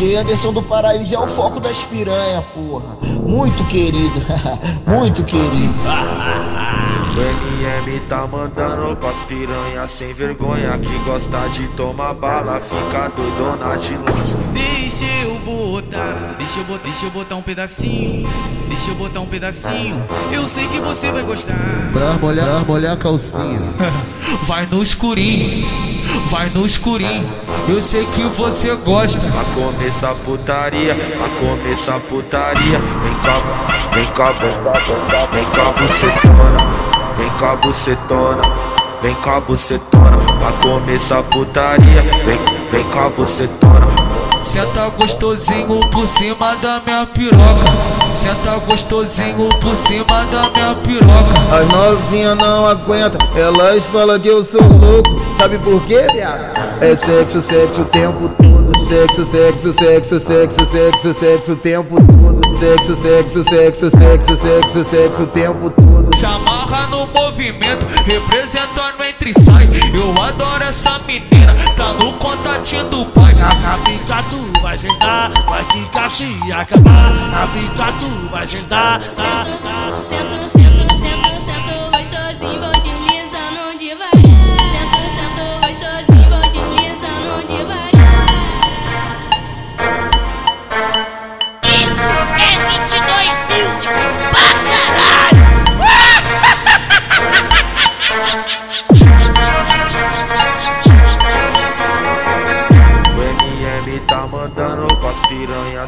DJ Anderson do Paraíso é o foco das piranha, porra. Muito querido, muito querido. O MM tá mandando pras piranha sem vergonha Que gosta de tomar bala, fica doidona de lança. Deixa eu botar, deixa eu botar, deixa eu botar um pedacinho Deixa eu botar um pedacinho. Eu sei que você vai gostar. Pra molhar, molhar a calcinha. Vai no escurinho, vai no escurinho. Eu sei que você gosta. Pra começar putaria, pra começar putaria. Vem cá, vem cá, vem cá, bucetona. Vem cá, bucetona. Vem cá, bucetona. Pra começar putaria. Vem, vem cá, bucetona Senta gostosinho por cima da minha piroca. Senta gostosinho por cima da minha piroca. As novinhas não aguentam, elas falam que eu sou louco. Sabe por quê, viado? É sexo, sexo o tempo todo Sexo, sexo, sexo, sexo, sexo, sexo o tempo todo. Sexo, sexo, sexo, sexo, sexo, sexo o tempo todo Se amarra no movimento, representando entre sai Eu adoro essa menina, tá no contatinho do pai Na pica tu vai sentar, vai ficar se acabar. Na pica tu vai sentar. tá, Sento, tá. sento, sento, sento, sento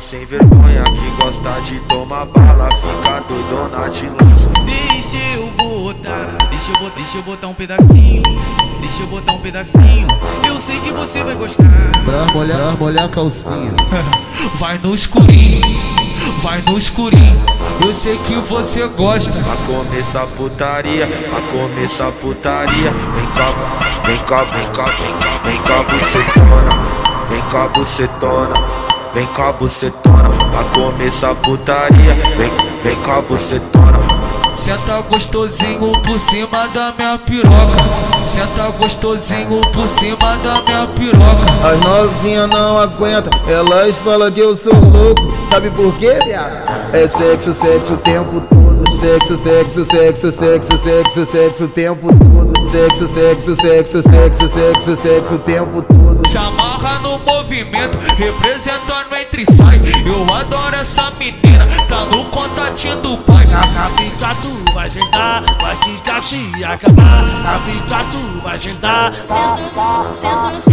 sem vergonha Que gosta de tomar bala, fica doidona de lança Deixa eu botar, deixa eu botar, deixa eu botar um pedacinho Deixa eu botar um pedacinho. Eu sei que você vai gostar. Pra molhar, molhar a calcinha. Vai no escurinho, vai no escurinho. Eu sei que você gosta. Pra começar putaria, pra começar putaria. Vem cá, vem cá, vem cá, vem cá, vem cá, bucetona Vem cá, bucetona Vem cá, bucetona Pra começar putaria. Vem, vem cá, bucetona. Senta gostosinho por cima da minha piroca. Senta gostosinho por cima da minha piroca. As novinhas não aguentam, elas falam que eu sou louco. Sabe por quê, viado? É sexo, sexo o tempo todo. Sexo, sexo, sexo, sexo, sexo, sexo o tempo todo. Sexo, sexo, sexo, sexo, sexo, sexo o tempo todo Se amarra no movimento, representando entre sai Eu adoro essa menina, tá no contatinho do pai Na pica tu vai sentar, vai ficar se acabar. Na pica tu vai sentar. Sento, sento, sento,